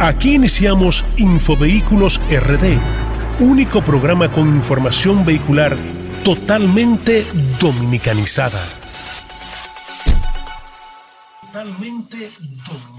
Aquí iniciamos Infovehículos RD, único programa con información vehicular totalmente dominicanizada. Totalmente dominicanizada.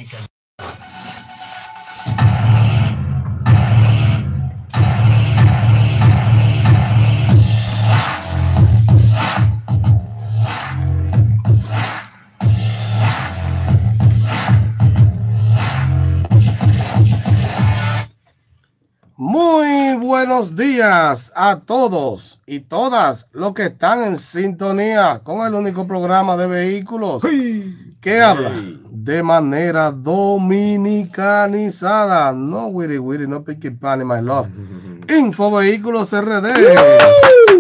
Buenos días a todos y todas los que están en sintonía con el único programa de vehículos que habla de manera dominicanizada. No witty witty, no picky pan my love. Info Vehículos RD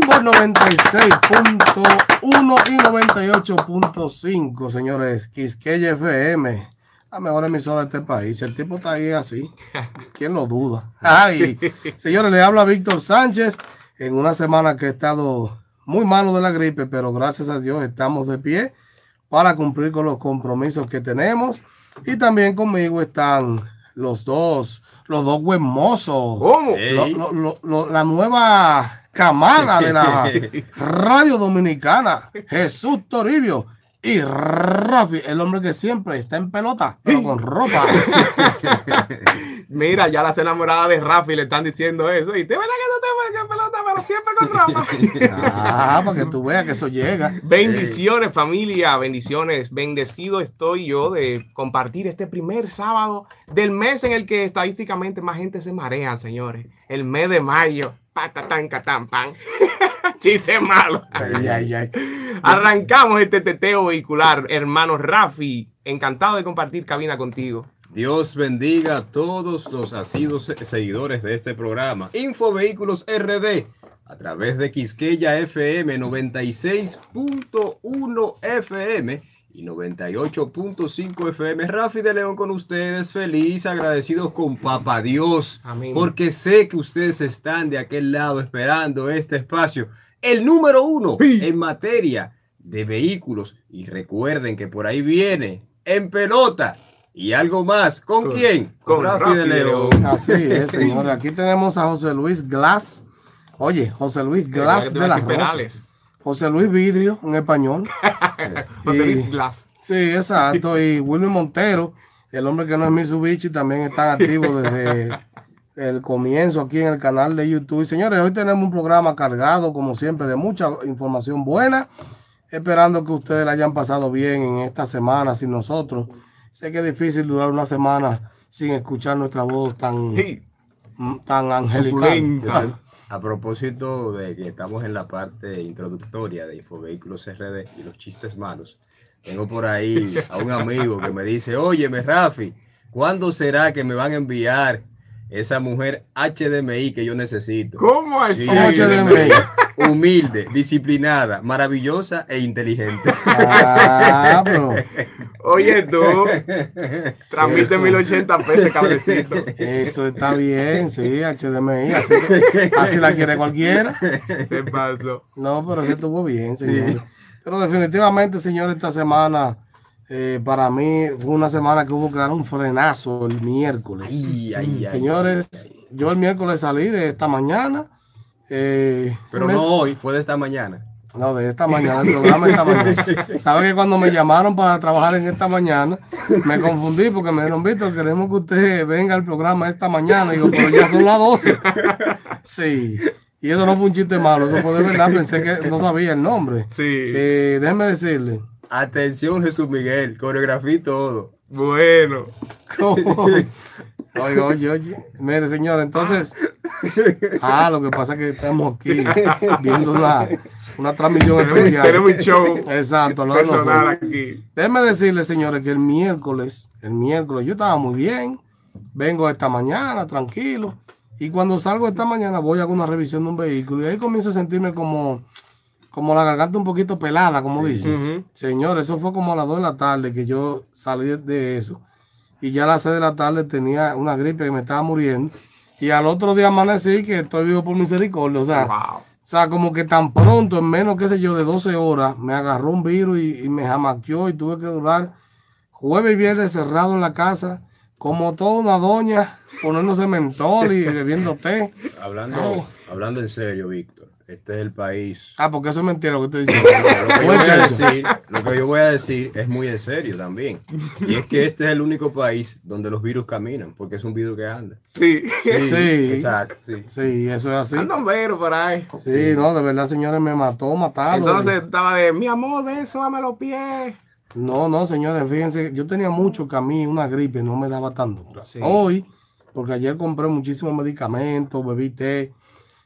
por 96.1 y 98.5, señores. Quisqueya FM la mejor emisora de este país. El tipo está ahí así. ¿Quién lo duda? Ay, señores, le habla Víctor Sánchez en una semana que he estado muy malo de la gripe, pero gracias a Dios estamos de pie para cumplir con los compromisos que tenemos. Y también conmigo están los dos, los dos huemosos. ¿Cómo? Lo- lo- lo- lo- la nueva camada de la radio dominicana, Jesús Toribio y Rafi, el hombre que siempre está en pelota, pero con ropa. Mira, ya las enamoradas de Rafi le están diciendo eso. Y te a que no te juegas pelota, pero siempre con ropa. Ah, para que tú veas que eso llega. bendiciones, familia. Bendiciones. Bendecido estoy yo de compartir este primer sábado del mes en el que estadísticamente más gente se marea, señores. El mes de mayo. Patatán, catán, pan. Chiste malo. Ay, ay, ay. Arrancamos este teteo vehicular, hermano Rafi. Encantado de compartir cabina contigo. Dios bendiga a todos los asiduos seguidores de este programa. Infovehículos RD a través de Quisqueya FM 96.1 FM y 98.5 FM. Rafi de León con ustedes, feliz, agradecidos con Papá Dios, Amén. porque sé que ustedes están de aquel lado esperando este espacio, el número uno en materia de vehículos. Y recuerden que por ahí viene en pelota y algo más. ¿Con, Con- quién? con Rafi de León. Así es, señores. Aquí tenemos a José Luis Glass. Oye, José Luis Glass Eh, de las. Rosas. José Luis Vidrio, en español. José Y- Luis Glass. Sí, exacto. Y Wilmer Montero, el hombre que no es Mitsubishi, también están activos desde el comienzo aquí en el canal de YouTube. Y señores, hoy tenemos un programa cargado, como siempre, de mucha información buena. Esperando que ustedes la hayan pasado bien en esta semana sin nosotros. Sé que es difícil durar una semana sin escuchar nuestra voz tan, Sí. tan angelical. A propósito de que estamos en la parte introductoria de Infovehículos RD y los chistes malos, tengo por ahí a un amigo que me dice, óyeme Rafi, ¿cuándo será que me van a enviar esa mujer HDMI que yo necesito? ¿Cómo así? Sí, ¿Cómo HDMI? Humilde, disciplinada, maravillosa e inteligente. Ah, pero Oye, tú, transmite Eso. 1080p ese cablecito. eso está bien, sí, HDMI. Así, que- así la quiere cualquiera. Se pasó. No, pero eso estuvo bien, señor. Pero definitivamente, señor, esta semana eh, para mí fue una semana que hubo que dar un frenazo el miércoles. Ay, ay, ay, Señores, ay, yo el miércoles salí de esta mañana. eh, Pero no hoy, fue de esta mañana. No, de esta mañana, el programa de esta mañana. ¿Sabe que cuando me llamaron para trabajar en esta mañana, me confundí porque me dijeron, Víctor, queremos que usted venga al programa esta mañana. Y digo, pero ya son las 12. Sí. Y eso no fue un chiste malo, eso fue de verdad, pensé que no sabía el nombre. Sí. Eh, déjeme decirle. Atención Jesús Miguel, coreografía y todo. Bueno. ¿cómo? Oye, oye, oye. Mire, señor, entonces. Ah, lo que pasa es que estamos aquí viendo una, una transmisión especial. tenemos un show Exacto, lo de nosotros. aquí. Déjenme decirles, señores, que el miércoles, el miércoles, yo estaba muy bien. Vengo esta mañana, tranquilo. Y cuando salgo esta mañana voy a hacer una revisión de un vehículo. Y ahí comienzo a sentirme como, como la garganta un poquito pelada, como dicen. Ujú. Señores, eso fue como a las 2 de la tarde que yo salí de eso. Y ya a las 6 de la tarde tenía una gripe que me estaba muriendo. Y al otro día amanecí que estoy vivo por misericordia. O sea, Wow. o sea, como que tan pronto, en menos, qué sé yo, de 12 horas, me agarró un virus y, y me jamaqueó y tuve que durar jueves y viernes cerrado en la casa como toda una doña, poniéndose mentol y bebiendo té. Hablando, Oh. hablando en serio, Víctor, este es el país. Ah, porque eso es mentira lo que estoy diciendo. Lo que, yo voy a decir, lo que yo voy a decir es muy en serio también. Y es que este es el único país donde los virus caminan, porque es un virus que anda. Sí. Sí. Exacto, sí. Sí, eso es así. Andan veros por ahí. Sí, no, de verdad, señores, me mató, matado. Entonces estaba de, mi amor, de eso, dame los pies. No, no, señores, fíjense, yo tenía mucho que a mí una gripe no me daba tan dura. Sí. Hoy, porque ayer compré muchísimos medicamentos, bebí té,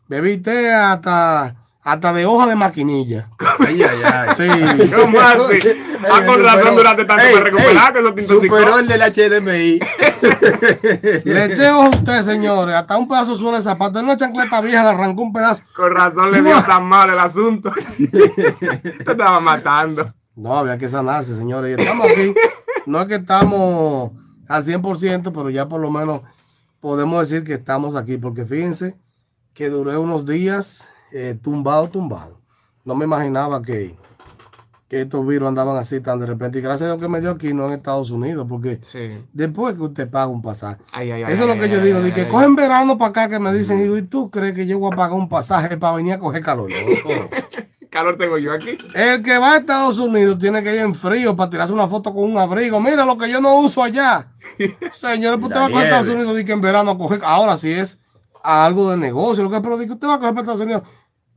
bebí té hasta, hasta de hoja de maquinilla. Ay, ay, ay. Sí. No, Marci. Ah, con razón durante tanto Ey, me recuperaste, ey, intoxicó. Superó el del HDMI. Le eché ojo a usted, señores, hasta un pedazo suelo de zapato. En una chancleta vieja le arrancó un pedazo. Con razón le dio tan mal el asunto. Te estaba matando. No, había que sanarse, señores. Y estamos aquí. No es que estamos al 100%, pero ya por lo menos podemos decir que estamos aquí. Porque fíjense que duré unos días eh, tumbado, tumbado. No me imaginaba que, que estos virus andaban así tan de repente. Y gracias a Dios que me dio aquí, no en Estados Unidos. Porque Sí. después que usted paga un pasaje. Ay, ay, ay, Eso es lo que yo digo, de que cogen verano para acá que me dicen, y tú crees que yo voy a pagar un pasaje para venir a coger calor. Calor tengo yo aquí. El que va a Estados Unidos tiene que ir en frío para tirarse una foto con un abrigo. Mira lo que yo no uso allá. Señores, pues usted va a Estados. Unidos y que en verano a coger. Ahora sí es algo de negocio, lo que pero que usted va a coger para Estados Unidos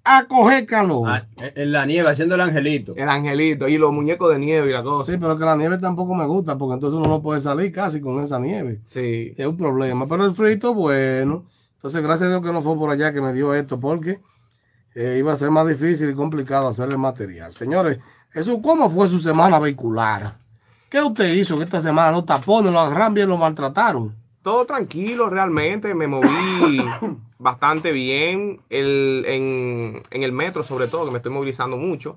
a coger calor. Ah, en la nieve, haciendo el angelito. El angelito y los muñecos de nieve y la cosa. Sí, pero que la nieve tampoco me gusta porque entonces uno no puede salir casi con esa nieve. Sí. Es un problema. Pero el frito, bueno. Entonces, gracias a Dios que no fue por allá que me dio esto porque eh, iba a ser más difícil y complicado hacer el material. Señores, Jesús, ¿cómo fue su semana vehicular? ¿Qué usted hizo que esta semana los tapones, lo agarraron bien, lo maltrataron? Todo tranquilo, realmente. Me moví bastante bien el, en, en el metro, sobre todo, que me estoy movilizando mucho.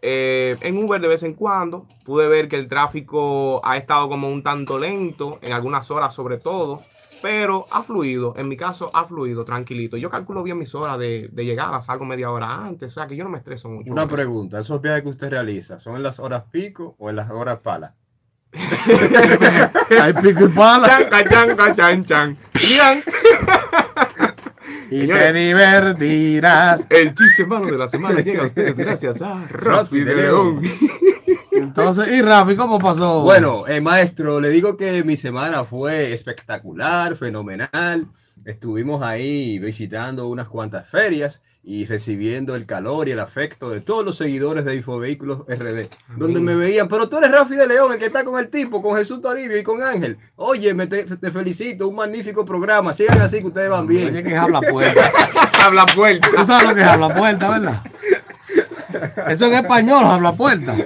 Eh, en Uber de vez en cuando pude ver que el tráfico ha estado como un tanto lento, en algunas horas sobre todo, pero ha fluido. En mi caso, ha fluido tranquilito. Yo calculo bien mis horas de, de llegada, salgo media hora antes, o sea que yo no me estreso mucho. Una pregunta, ¿esos viajes que usted realiza son en las horas pico o en las horas pala? Hay pico y pala. Chan, chan, chan, chan. Y te Señores. divertirás. El chiste malo de la semana llega a ustedes gracias a Rafi de León. Entonces, ¿y Rafi cómo pasó? Bueno, eh, maestro, le digo que mi semana fue espectacular, fenomenal. Estuvimos ahí visitando unas cuantas ferias y recibiendo el calor y el afecto de todos los seguidores de Infovehículos RD, donde me veían, pero tú eres Rafi de León, el que está con el tipo, con Jesús Toribio y con Ángel. Oye, me te, te felicito, un magnífico programa. Sigan así que ustedes van bien. Oye, que es habla puerta. Habla puerta. Tú sabes lo que es habla puerta, ¿verdad? Eso en español, habla puerta.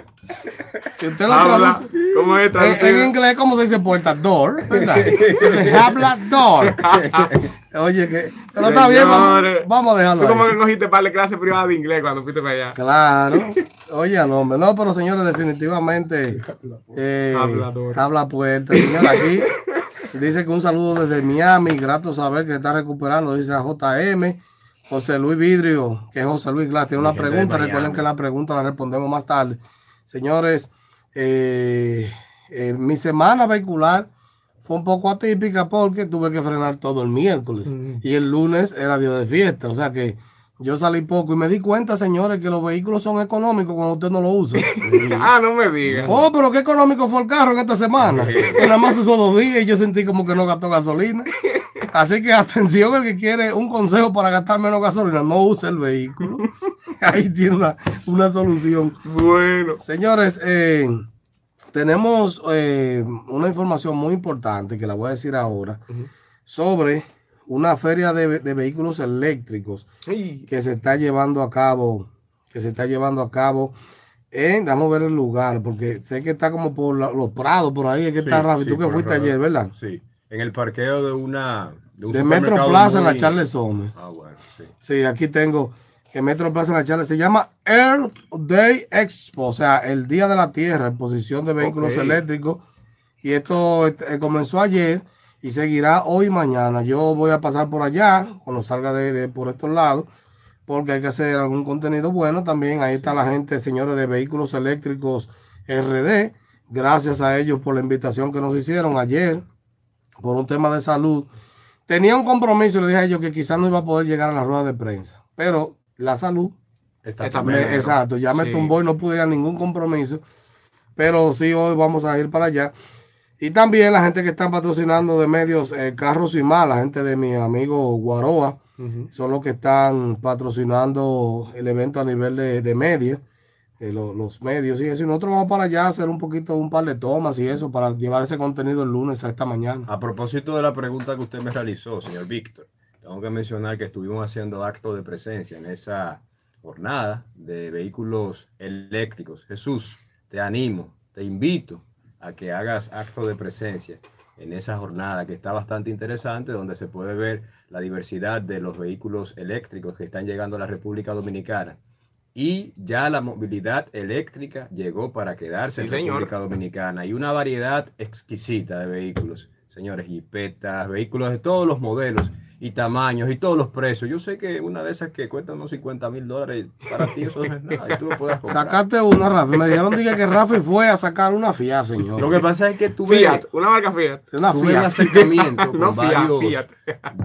Si usted lo Habla. traduce. ¿Cómo es En, inglés, ¿cómo se dice puerta? Door, ¿verdad? Entonces, habla door. Oye, que. Pero está bien, vamos, vamos a dejarlo. Tú como ahí. que cogiste para la clase privada de inglés cuando fuiste para allá. Claro. Oye, al hombre. No, pero señores, definitivamente. Eh, Hablador. habla puerta. Señor, aquí dice que un saludo desde Miami. Grato saber que está recuperando. Dice a JM. José Luis Vidrio, que es José Luis Glass, tiene una pregunta. Recuerden que la pregunta la respondemos más tarde. Señores, eh, eh, mi semana vehicular fue un poco atípica porque tuve que frenar todo el miércoles y el lunes era día de fiesta. O sea que yo salí poco y me di cuenta, señores, que los vehículos son económicos cuando usted no lo usa. Ah, no me digas. Oh, pero qué económico fue el carro en esta semana. Que nada más usó dos días y yo sentí como que no gastó gasolina. Así que atención, el que quiere un consejo para gastar menos gasolina, no use el vehículo. Ahí tiene una, una solución. Bueno. Señores, eh, tenemos eh, una información muy importante que la voy a decir ahora sobre una feria de, de vehículos eléctricos que se está llevando a cabo, que se está llevando a cabo en, vamos a ver el lugar, porque sé que está como por la- los prados, por ahí, es que está Sí, Rafi, sí, tú que fuiste ayer, ¿verdad? Sí, en el parqueo de una... un De Metro supermercado Plaza en la Charles Sommer. Ah, bueno, sí. Sí, aquí tengo que Metro Plaza en la Charles se llama Earth Day Expo, o sea, el Día de la Tierra, exposición de vehículos eléctricos. Y esto eh, comenzó ayer y seguirá hoy y mañana. Yo voy a pasar por allá cuando salga de, de por estos lados, porque hay que hacer algún contenido bueno también. Ahí está la gente, señores de vehículos eléctricos RD. Gracias a ellos por la invitación que nos hicieron ayer. por un tema de salud. Tenía un compromiso, le dije a ellos que quizás no iba a poder llegar a la rueda de prensa, pero la salud, Está Está me- exacto, ya me Sí. tumbó y no pude ir a ningún compromiso, pero sí hoy vamos a ir para allá. Y también la gente que están patrocinando de medios eh, Carros y Más, la gente de mi amigo Guaroa, son los que están patrocinando el evento a nivel de, de media, eh, lo- los medios y eso. Y nosotros vamos para allá a hacer un poquito, un par de tomas y eso para llevar ese contenido el lunes a esta mañana. A propósito de la pregunta que usted me realizó, señor Víctor, tengo que mencionar que estuvimos haciendo acto de presencia en esa jornada de vehículos eléctricos. Jesús, te animo, te invito a que hagas acto de presencia en esa jornada que está bastante interesante, donde se puede ver la diversidad de los vehículos eléctricos que están llegando a la República Dominicana. Y ya la movilidad eléctrica llegó para quedarse Sí, en señor. República Dominicana y una variedad exquisita de vehículos. Señores, jipetas, vehículos de todos los modelos y tamaños y todos los precios. Yo sé que una de esas que cuesta unos 50 mil dólares, para ti eso no es nada. y tú lo puedes comprar. Sacaste una, Rafi. Me dijeron dije, que Rafi fue a sacar una Fiat, señor. Lo que pasa es que tú ves, Fiat, una marca Fiat. Una tuve un Fiat. acercamiento con No, Fiat, varios Fiat.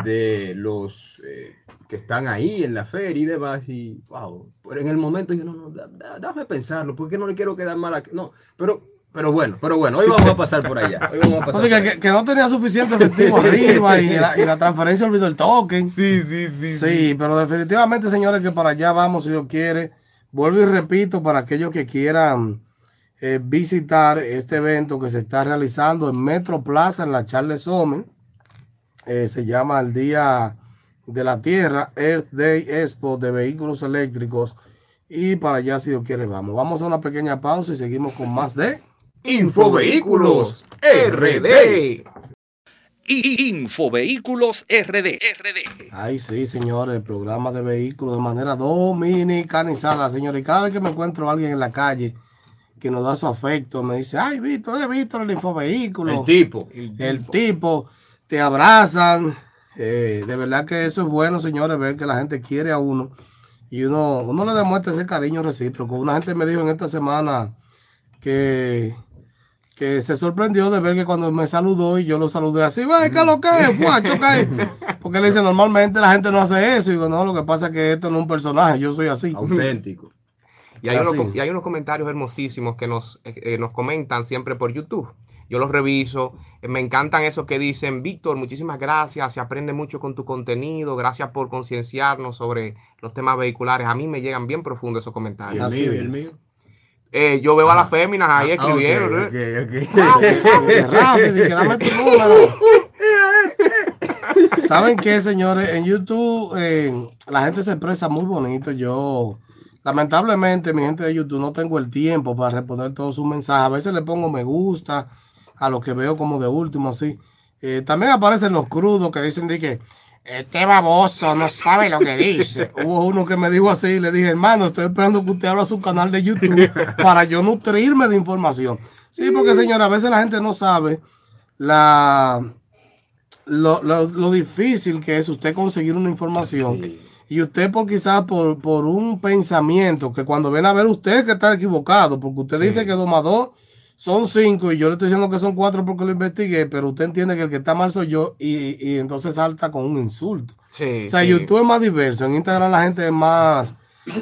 de los eh, que están ahí en la feria y demás. Y wow, pero en el momento dije, no, no, da- da- déjame pensarlo, porque no le quiero quedar mal aquí. No, pero, pero bueno, pero bueno, hoy vamos a pasar por allá. Hoy vamos a pasar que, que no tenía suficiente efectivo arriba y la, y la transferencia olvidó el token. Sí, sí, sí. Sí, pero definitivamente, señores, que para allá vamos, si Dios quiere. Vuelvo y repito, para aquellos que quieran eh, visitar este evento que se está realizando en Metro Plaza, en la Charles Sommer. Eh, se llama el Día de la Tierra, Earth Day Expo de Vehículos Eléctricos. Y para allá, si Dios quiere, vamos. Vamos a una pequeña pausa y seguimos con más de... Infovehículos RD. Infovehículos RD. RD. Ay, sí, señores, programa de vehículos de manera dominicanizada, señores. Y cada vez que me encuentro a alguien en la calle que nos da su afecto, me dice, ay, Víctor, eh, Víctor, el infovehículo. El tipo. El tipo, te abrazan. Eh, de verdad que eso es bueno, señores, ver que la gente quiere a uno y uno, uno le demuestra ese cariño recíproco. Una gente me dijo en esta semana que, que se sorprendió de ver que cuando me saludó y yo lo saludé así, "Güey, ¿qué es lo que es? Guacho, ¿qué es?". Porque le dice, normalmente la gente no hace eso. Y digo, no, lo que pasa es que esto no es un personaje, yo soy así. Auténtico. Y hay, unos, y hay unos comentarios hermosísimos que nos, eh, eh, nos comentan siempre por YouTube. Yo los reviso. Eh, Me encantan esos que dicen, Víctor, muchísimas gracias. Se aprende mucho con tu contenido. Gracias por concienciarnos sobre los temas vehiculares. A mí me llegan bien profundos esos Y comentarios. el Así mío, y es. el mío. Eh, yo veo a las féminas ahí Ah, ok, escribiendo. ¿eh? ok, ok. Que Rafi, di que dame tu número. ¿Saben qué, señores? En YouTube eh, la gente se expresa muy bonito. Yo, lamentablemente, mi gente de YouTube no tengo el tiempo para responder todos sus mensajes. A veces le pongo me gusta a lo que veo como de último, así. Eh, también aparecen los crudos que dicen de que este baboso no sabe lo que dice. Hubo uno que me dijo así y le dije, hermano, estoy esperando que usted abra su canal de YouTube para yo nutrirme de información. Sí, porque señora, a veces la gente no sabe la, lo, lo- lo difícil que es usted conseguir una información. Sí. Y usted por quizás por, por un pensamiento que cuando ven a ver usted que está equivocado, porque usted dice que 2 más 2 son 5 y yo le estoy diciendo que son 4 porque lo investigué, pero usted entiende que el que está mal soy yo y, y entonces salta con un insulto. Sí, O sea, sí. YouTube es más diverso, en Instagram la gente es más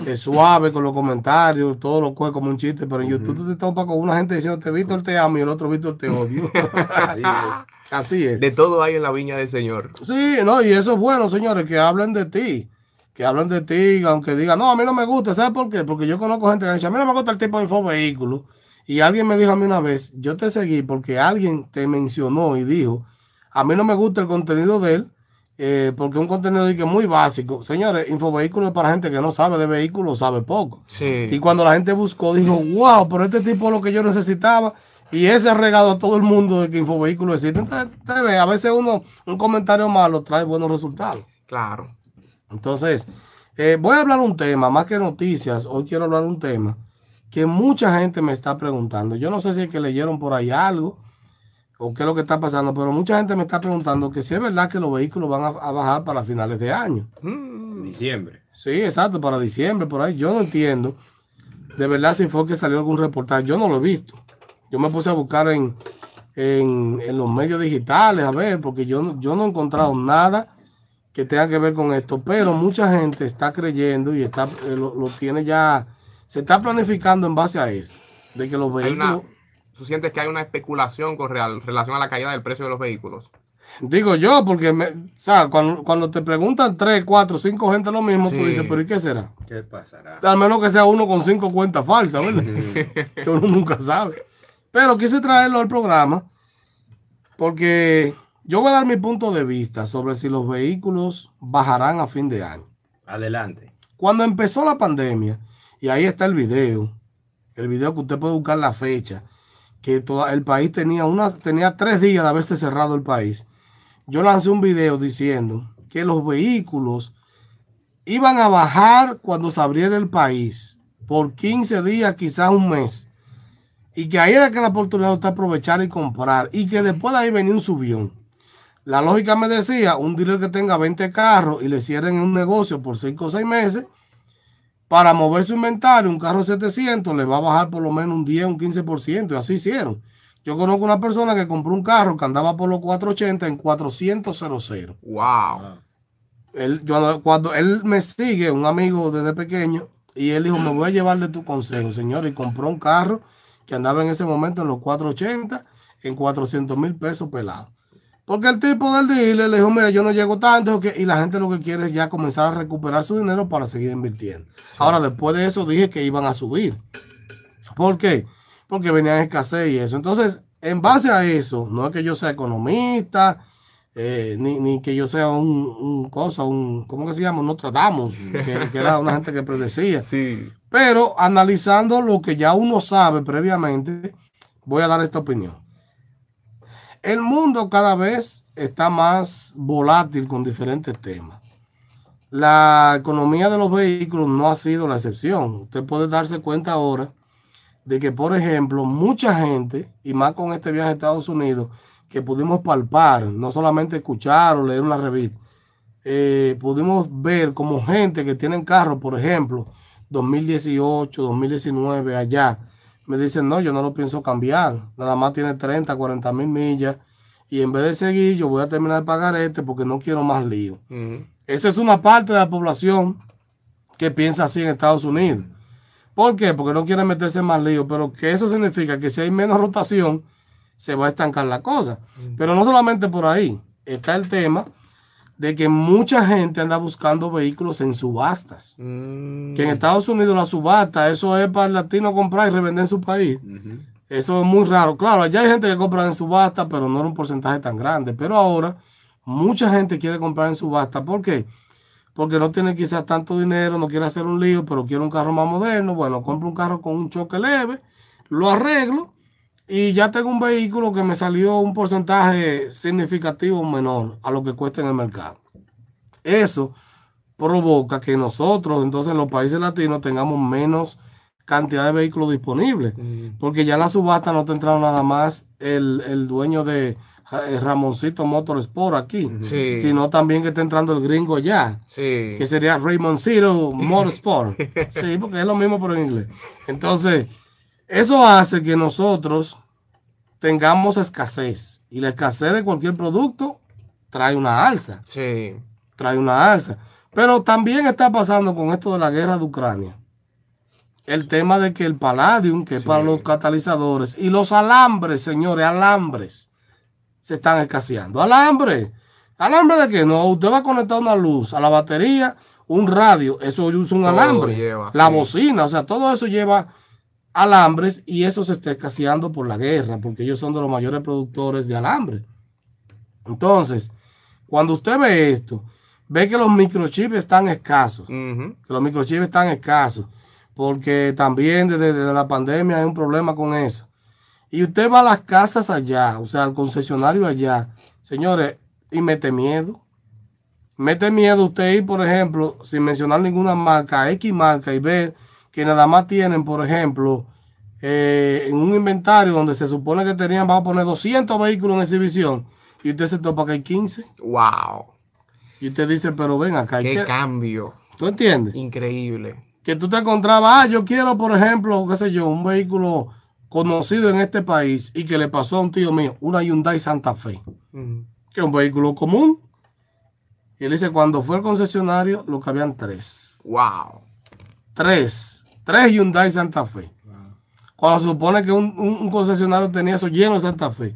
eh, suave con los comentarios, todo lo coge como un chiste, pero en YouTube tú te topas con una gente diciendo, te Víctor te amo y el otro Víctor te odio. Así es. Así es. De todo hay en la viña del Señor. Sí, no, y eso es bueno, señores, que hablen de ti. Que hablen de ti, aunque digan, no, a mí no me gusta. ¿Sabes por qué? Porque yo conozco gente que dice, a mí no me gusta el tipo de vehículo. Y alguien me dijo a mí una vez, yo te seguí porque alguien te mencionó y dijo, a mí no me gusta el contenido de él, eh, porque un contenido que es muy básico. Señores, infovehículo es para gente que no sabe de vehículos, sabe poco. Y Sí. cuando la gente buscó, dijo, wow, pero este tipo es lo que yo necesitaba. Y ese ha regado a todo el mundo de que Infovehículo existe. Entonces, ve, a veces uno, un comentario malo trae buenos resultados. Claro. Entonces, eh, voy a hablar un tema, más que noticias, hoy quiero hablar un tema que mucha gente me está preguntando. Yo no sé si es que leyeron por ahí algo o qué es lo que está pasando, pero mucha gente me está preguntando que si es verdad que los vehículos van a, a bajar para finales de año. Mm, Diciembre. Sí, exacto, para diciembre, por ahí. Yo no entiendo de verdad si fue que salió algún reportaje. Yo no lo he visto. Yo me puse a buscar en, en, en los medios digitales, a ver, porque yo, no- yo no he encontrado nada que tenga que ver con esto, pero mucha gente está creyendo y está eh, lo, lo tiene ya, se está planificando en base a esto, de que los Hay una- vehículos, ¿Tú sientes que hay una especulación con real- relación a la caída del precio de los vehículos? digo yo, porque me, o sea, cuando, cuando te preguntan tres, cuatro, cinco gente lo mismo, tú dices, pero ¿y qué será? ¿Qué pasará? Al menos que sea uno con cinco cuentas falsas, ¿verdad? que uno nunca sabe. Pero quise traerlo al programa porque yo voy a dar mi punto de vista sobre si los vehículos bajarán a fin de año. Adelante. Cuando empezó la pandemia, y ahí está el video, el video que usted puede buscar la fecha, que todo el país tenía, una, tenía tres días de haberse cerrado el país. Yo lancé un video diciendo que los vehículos iban a bajar cuando se abriera el país por 15 días, quizás un mes. Y que ahí era que la oportunidad de aprovechar y comprar. Y que después de ahí venía un subión. La lógica me decía, un dealer que tenga 20 carros y le cierren un negocio por 5 o 6 meses, para mover su inventario, un carro de 700 le va a bajar por lo menos un 10, un 15%, y así hicieron. Yo conozco una persona que compró un carro que andaba por los 480 en 400 00. ¡Wow! Él, yo, cuando él me sigue, un amigo desde pequeño, y él dijo, me voy a llevarle tu consejo, señor, y compró un carro que andaba en ese momento en los 480 en 400 mil pesos pelados. Porque el tipo del dealer le dijo, mira, yo no llego tanto, que- y la gente lo que quiere es ya comenzar a recuperar su dinero para seguir invirtiendo. Ahora, después de eso dije que iban a subir. ¿Por qué? Porque venían escasez y eso. Entonces, en base a eso, no es que yo sea economista, eh, ni, ni que yo sea un, un cosa, un, ¿cómo que se llama? No tratamos, que, que era una gente que predecía. Sí. Pero analizando lo que ya uno sabe previamente, voy a dar esta opinión. El mundo cada vez está más volátil con diferentes temas. La economía de los vehículos no ha sido la excepción. Usted puede darse cuenta ahora de que, por ejemplo, mucha gente, y más con este viaje a Estados Unidos, que pudimos palpar, no solamente escuchar o leer una revista, eh, pudimos ver como gente que tienen carros, por ejemplo, 2018, 2019, allá, me dicen, no, yo no lo pienso cambiar, nada más tiene 30, 40 mil millas, y en vez de seguir, yo voy a terminar de pagar este porque no quiero más lío. Esa es una parte de la población que piensa así en Estados Unidos. ¿Por qué? Porque no quiere meterse en más lío, pero que eso significa que si hay menos rotación, se va a estancar la cosa. Pero no solamente por ahí, está el tema de que mucha gente anda buscando vehículos en subastas. Mm. Que en Estados Unidos la subasta, eso es para el latino comprar y revender en su país. Eso es muy raro. Claro, allá hay gente que compra en subasta, pero no era un porcentaje tan grande. Pero ahora, mucha gente quiere comprar en subasta. ¿Por qué? Porque no tiene quizás tanto dinero, no quiere hacer un lío, pero quiere un carro más moderno. Bueno, compro un carro con un choque leve, lo arreglo y ya tengo un vehículo que me salió un porcentaje significativo menor a lo que cuesta en el mercado. Eso provoca que nosotros, entonces en los países latinos, tengamos menos cantidad de vehículos disponibles. Porque ya en la subasta no te entraron nada más el, el dueño de eh, Ramoncito Motorsport aquí, Sí. sino también que está entrando el gringo ya, Sí. que sería Raymoncito Motorsport. sí, porque es lo mismo pero en inglés. Entonces, eso hace que nosotros tengamos escasez. Y la escasez de cualquier producto trae una alza Sí. trae una alza. Pero también está pasando con esto de la guerra de Ucrania. El tema de que el palladium, que es para los catalizadores, y los alambres, señores, alambres, se están escaseando. Alambre. ¿Alambre de qué? No, usted va a conectar una luz a la batería, un radio, eso usa un Todo alambre. lleva, la sí. bocina, o sea, todo eso lleva alambres y eso se está escaseando por la guerra, porque ellos son de los mayores productores de alambre. Entonces, cuando usted ve esto, ve que los microchips están escasos, que los microchips están escasos, porque también desde, desde la pandemia hay un problema con eso. Y usted va a las casas allá, o sea, al concesionario allá, señores, y mete miedo. Mete miedo usted ir, por ejemplo, sin mencionar ninguna marca, X marca, y ver que nada más tienen, por ejemplo, eh, en un inventario donde se supone que tenían, vamos a poner 200 vehículos en exhibición, y usted se topa que hay 15. Wow. Y usted dice, pero ven acá, hay Qué que- cambio. ¿tú entiendes? Increíble. Que tú te encontrabas, ah, yo quiero, por ejemplo, qué sé yo, un vehículo conocido en este país y que le pasó a un tío mío, una Hyundai Santa Fe, que es un vehículo común. Y él dice, cuando fue al concesionario, lo que habían tres. Wow. Tres. Tres Hyundai Santa Fe. Cuando se supone que un, un- un concesionario tenía eso lleno de Santa Fe.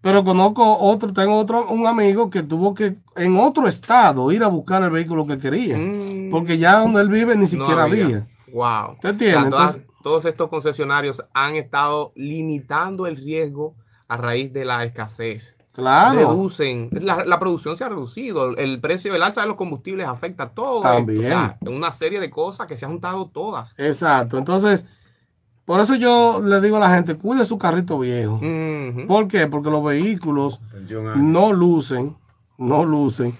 Pero conozco otro, tengo otro, un amigo que tuvo que en otro estado ir a buscar el vehículo que quería. Mm. Porque ya donde él vive ni No siquiera había. Wow. ¿Usted entiende? todas- Entonces- todos estos concesionarios han estado limitando el riesgo a raíz de la escasez. Claro. Reducen, la, la producción se ha reducido, el precio, el alza de los combustibles afecta a todo. esto, También. o sea, una serie de cosas que se han juntado todas. Exacto. Entonces, por eso yo le digo a la gente, cuide su carrito viejo. Ujú. ¿Por qué? Porque los vehículos no lucen, no lucen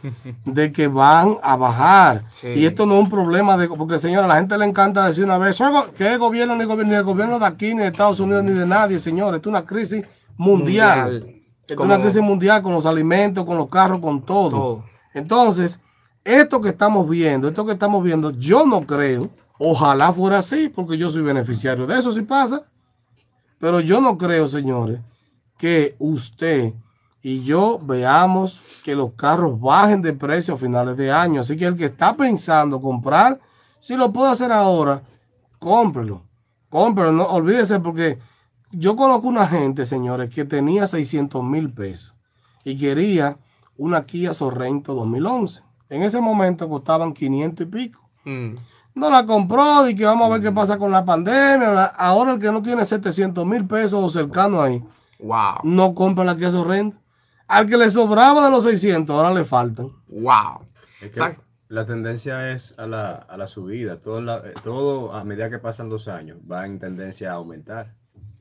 de que van a bajar. Sí. Y esto no es un problema de, porque señora, a la gente le encanta decir una vez, "Soy go- que el gobierno ni, gobierno, ni el gobierno de aquí, ni de Estados Unidos, ni de nadie, señor. Esto es una crisis mundial. Mundial. Es una crisis mundial con los alimentos, con los carros, con todo. Todo. Entonces, esto que estamos viendo, esto que estamos viendo, yo no creo, ojalá fuera así, porque yo soy beneficiario de eso si pasa, pero yo no creo, señores, que usted y yo veamos que los carros bajen de precio a finales de año. Así que el que está pensando comprar, si lo puede hacer ahora, cómprelo. Cómprelo, no olvídese porque yo conozco una gente, señores, que tenía 600 mil pesos y quería una Kia Sorrento 2011. En ese momento costaban 500 y pico. Mm. No la compró y que vamos a ver qué pasa con la pandemia. Ahora el que no tiene 700 mil pesos o cercano ahí, Wow. no compra la Kia Sorrento. Al que le sobraba de los 600, ahora le faltan. Wow. Es la tendencia es a la, a la subida. Todo, la- eh, todo a medida que pasan los años va en tendencia a aumentar.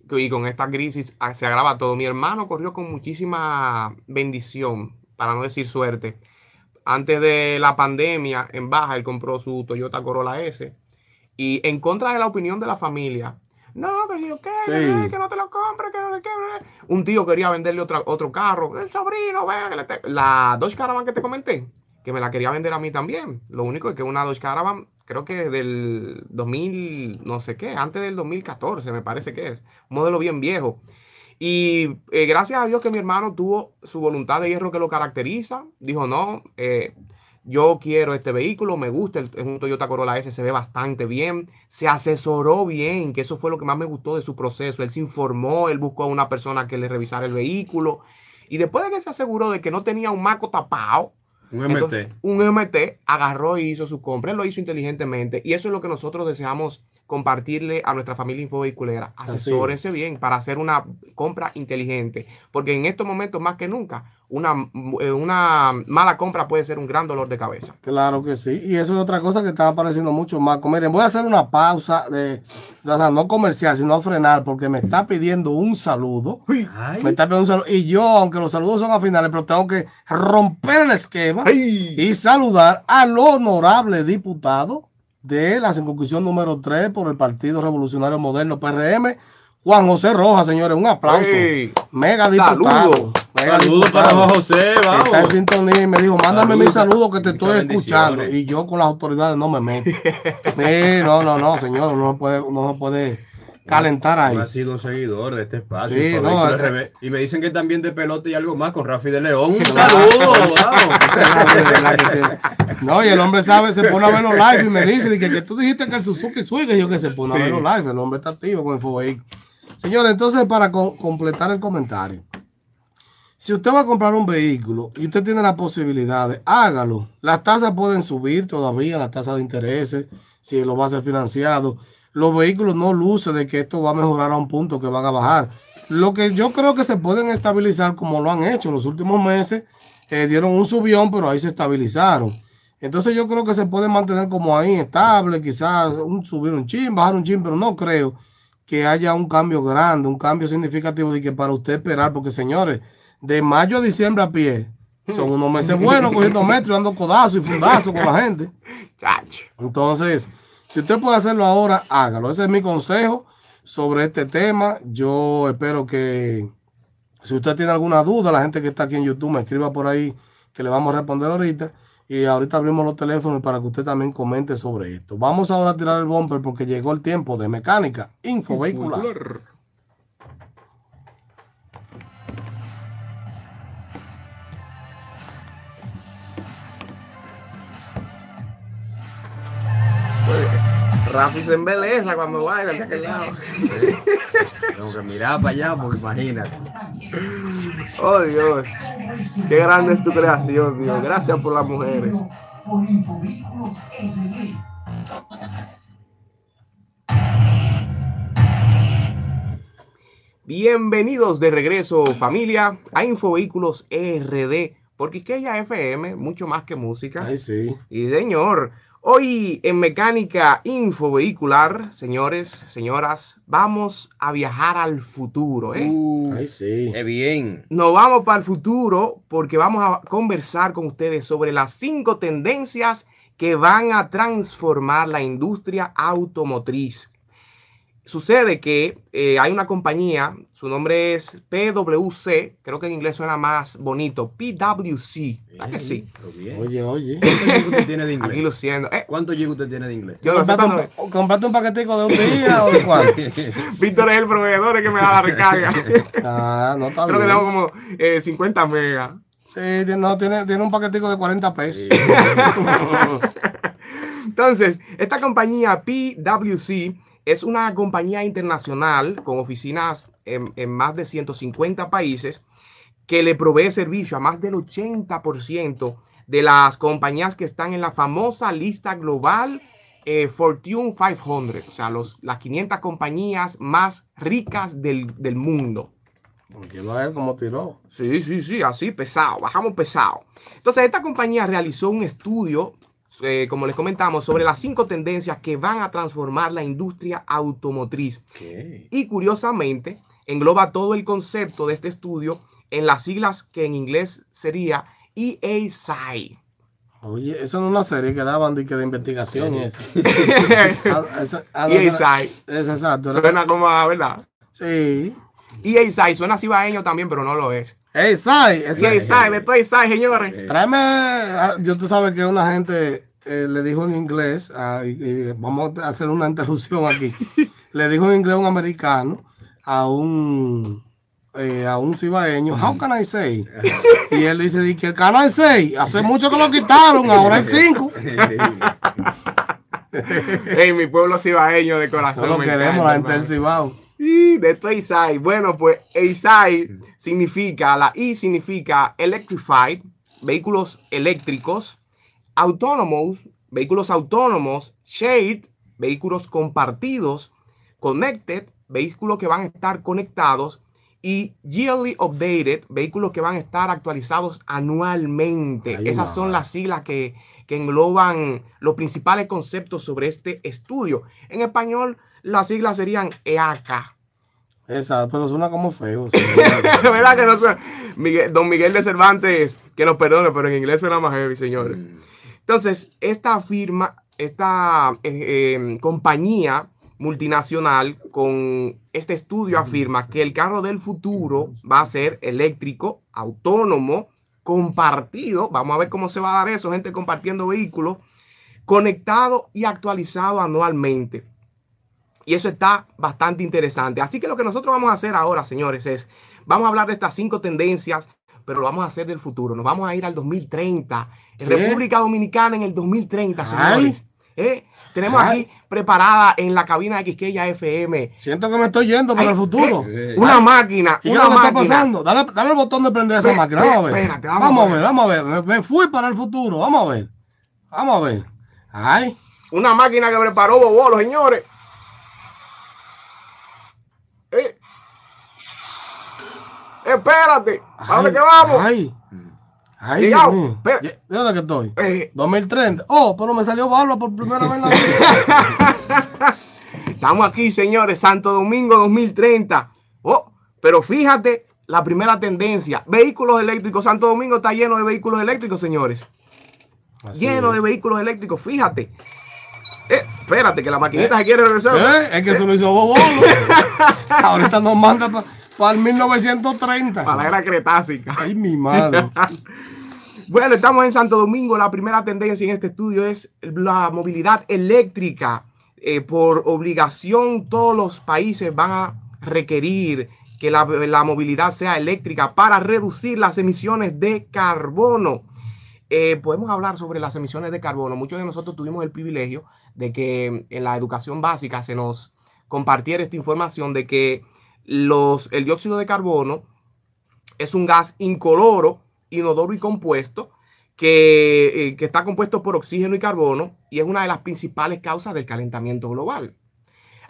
Y con esta crisis ah, se agrava todo. Mi hermano corrió con muchísima bendición, para no decir suerte. Antes de la pandemia, en baja, él compró su Toyota Corolla S. Y en contra de la opinión de la familia, no, que yo qué, Sí. que no te lo compres, que no te qué. Un tío quería venderle otra, otro carro. El sobrino, vea, le la Dodge Caravan que te comenté, que me la quería vender a mí también. Lo único es que una Dodge Caravan, creo que del 2000, no sé qué, antes del 2014, me parece que es. Un modelo bien viejo. Y eh, gracias a Dios que mi hermano tuvo su voluntad de hierro que lo caracteriza. Dijo, no, eh, yo quiero este vehículo, me gusta, es un Toyota Corolla S, se ve bastante bien, se asesoró bien, que eso fue lo que más me gustó de su proceso. Él se informó, él buscó a una persona que le revisara el vehículo. Y después de que se aseguró de que no tenía un maco tapado, Un MT. entonces, un MT agarró y hizo su compra, él lo hizo inteligentemente y eso es lo que nosotros deseamos compartirle a nuestra familia infovehiculera. Asesórense bien para hacer una compra inteligente, porque en estos momentos más que nunca, una, eh, una mala compra puede ser un gran dolor de cabeza. Claro que sí. Y eso es otra cosa que está apareciendo mucho más. Miren, voy a hacer una pausa de, de- o sea, no comercial, sino frenar, porque me está pidiendo un saludo. Ay, Me está pidiendo un saludo. Y yo, aunque los saludos son a finales, pero tengo que romper el esquema y saludar al honorable diputado de la circunscripción número 3 por el Partido Revolucionario Moderno PRM, Juan José Rojas, señores. Un aplauso. ¡Ey! Mega diputado. Saludo. Mega Saludos para. Juan José, Está en vamos. sintonía y me dijo, mándame mi Saludos. saludo que te estoy escuchando. Y yo con las autoridades no me meto. Sí, no, no, no, señor, no se puede, no se puede calentar ahí. Ha sido un seguidor de este espacio. Sí, no, eh, y me dicen que también de pelota y algo más con Rafi de León. Un saludo, vamos. No, y el hombre sabe, se pone a ver los live y me dice que, que tú dijiste que el Suzuki y yo que se pone a ver los live, el hombre está activo con el Infovehículo. Señores, entonces para co- completar el comentario, si usted va a comprar un vehículo y usted tiene la posibilidad, de, hágalo. Las tasas pueden subir todavía, las tasas de intereses, si lo va a hacer financiado. Los vehículos no lucen de que esto va a mejorar a un punto que van a bajar. Lo que yo creo que se pueden estabilizar como lo han hecho en los últimos meses, eh, dieron un subión, pero ahí se estabilizaron. Entonces yo creo que se puede mantener como ahí estable, quizás un, subir un chin, bajar un chin, pero no creo que haya un cambio grande, un cambio significativo de que para usted esperar, porque señores, de mayo a diciembre a pie, son unos meses buenos cogiendo metro, dando codazo y fundazo con la gente. Chacho. Entonces, si usted puede hacerlo ahora, hágalo. Ese es mi consejo sobre este tema. Yo espero que si usted tiene alguna duda, la gente que está aquí en YouTube me escriba por ahí que le vamos a responder ahorita. Y ahorita abrimos los teléfonos para que usted también comente sobre esto. Vamos ahora a tirar el bumper porque llegó el tiempo de mecánica infovehicular. Rafi se embeleza cuando baila hacia aquel lado. Tengo que mirar para allá, porque imagínate. Oh Dios, qué grande es tu creación, Dios. Gracias por las mujeres. Bienvenidos de regreso, familia, a Infovehículos RD, porque es que ella FM, mucho más que música. Ay, sí. Y señor, hoy en Mecánica Infovehicular, señores, señoras, vamos a viajar al futuro. ¿eh? Uh, Ay, sí. qué bien. Nos vamos para el futuro porque vamos a conversar con ustedes sobre las cinco tendencias que van a transformar la industria automotriz. Sucede que eh, hay una compañía, su nombre es PwC, creo que en inglés suena más bonito, PwC, ¿verdad que sí? Oye, oye. ¿Cuánto llega usted tiene de Aquí inglés? luciendo. Eh, ¿Cuánto llega usted tiene de inglés? yo no sé ¿Compraste cuándo- un, compraste un paquetico de un día o de cuánto? Víctor es el proveedor el que me da la recarga. Ah, no está Creo que bien. tengo como eh, 50 megas. Sí, no, tiene, tiene un paquetico de 40 pesos. Entonces, esta compañía PwC es una compañía internacional con oficinas en, en más de 150 países que le provee servicio a más del 80% de las compañías que están en la famosa lista global eh, Fortune 500, o sea, los, las 500 compañías más ricas del, del mundo. Quiero ver cómo tiró. Sí, sí, sí, así, pesado, bajamos pesado. Entonces, esta compañía realizó un estudio, eh, como les comentamos, sobre las cinco tendencias que van a transformar la industria automotriz. Y curiosamente, engloba todo el concepto de este estudio en las siglas que en inglés sería E EASI. Oye, eso no es una serie que daban de, que de investigación. y eso. Ah, ah, EASI. Es exacto. Suena como, ¿verdad? Sí. EASI suena cibaeño también, pero no lo es. Hey, Sai, ese- EASI, de todo EASI, señores. tráeme. Yo tú sabes que una gente eh, le dijo en inglés, ah, y- y vamos a hacer una interrupción aquí. le dijo en inglés un americano a un eh, a un cibaeño, how can I say? y él dice, di que can I say? Hace mucho que lo quitaron, ahora hay cinco. En mi pueblo cibaeño de corazón. No lo me queremos, encanta, la gente del. Cibao. De esto EISAI. Bueno, pues EISAI significa, la I significa electrified, vehículos eléctricos, autónomos, vehículos autónomos, shared, vehículos compartidos, connected, vehículos que van a estar conectados y yearly updated, vehículos que van a estar actualizados anualmente. Ay, Esas son las siglas que, que engloban los principales conceptos sobre este estudio. En español, las siglas serían EACA. Exacto, pero suena como feo. sí. ¿Verdad que no suena? Miguel- don Miguel de Cervantes, que nos perdone, pero en inglés suena más heavy, señores. Entonces, esta firma, esta eh, eh, compañía multinacional con este estudio afirma que el carro del futuro va a ser eléctrico, autónomo, compartido. Vamos a ver cómo se va a dar eso, gente compartiendo vehículos, conectado y actualizado anualmente. Y eso está bastante interesante. Así que lo que nosotros vamos a hacer ahora, señores, es, vamos a hablar de estas cinco tendencias, pero lo vamos a hacer del futuro. Nos vamos a ir al 2030. En ¿Qué? República Dominicana en el 2030, Ay. señores. ¿Eh? Tenemos Ay. aquí preparada en la cabina de Quisqueya FM Siento que me estoy yendo para Ay, el futuro. eh, una máquina, ¿Y qué una lo que está máquina. pasando? Dale, dale el botón de prender esa Ve- máquina. ve- Vamos a ver. espérate, vamos, vamos a a ver, ver. vamos a ver. Me, me fui para el futuro. Vamos a ver. Vamos a ver. Ay. Una máquina que preparó Bobolo, señores. Eh. Espérate. ¿A dónde que vamos? Ay. Ay, Llegado. ¿De dónde que estoy? Eh, 2030. Oh, pero me salió barba por primera vez en la vida. Estamos aquí, señores, Santo Domingo 2030. Oh, pero fíjate la primera tendencia. Vehículos eléctricos. Santo Domingo está lleno de vehículos eléctricos, señores. Así lleno es. de vehículos eléctricos. Fíjate. Eh, espérate, que la maquinita se quiere regresar. Eh, es que eso lo hizo Bobolo. Ahorita nos manda para el 1930. Para la era cretácica. Ay, mi madre. Bueno, estamos en Santo Domingo. La primera tendencia en este estudio es la movilidad eléctrica. Eh, por obligación, todos los países van a requerir que la, la movilidad sea eléctrica para reducir las emisiones de carbono. Eh, podemos hablar sobre las emisiones de carbono. Muchos de nosotros tuvimos el privilegio de que en la educación básica se nos compartiera esta información de que los, el dióxido de carbono es un gas incoloro, inodoro y compuesto que, eh, que está compuesto por oxígeno y carbono y es una de las principales causas del calentamiento global.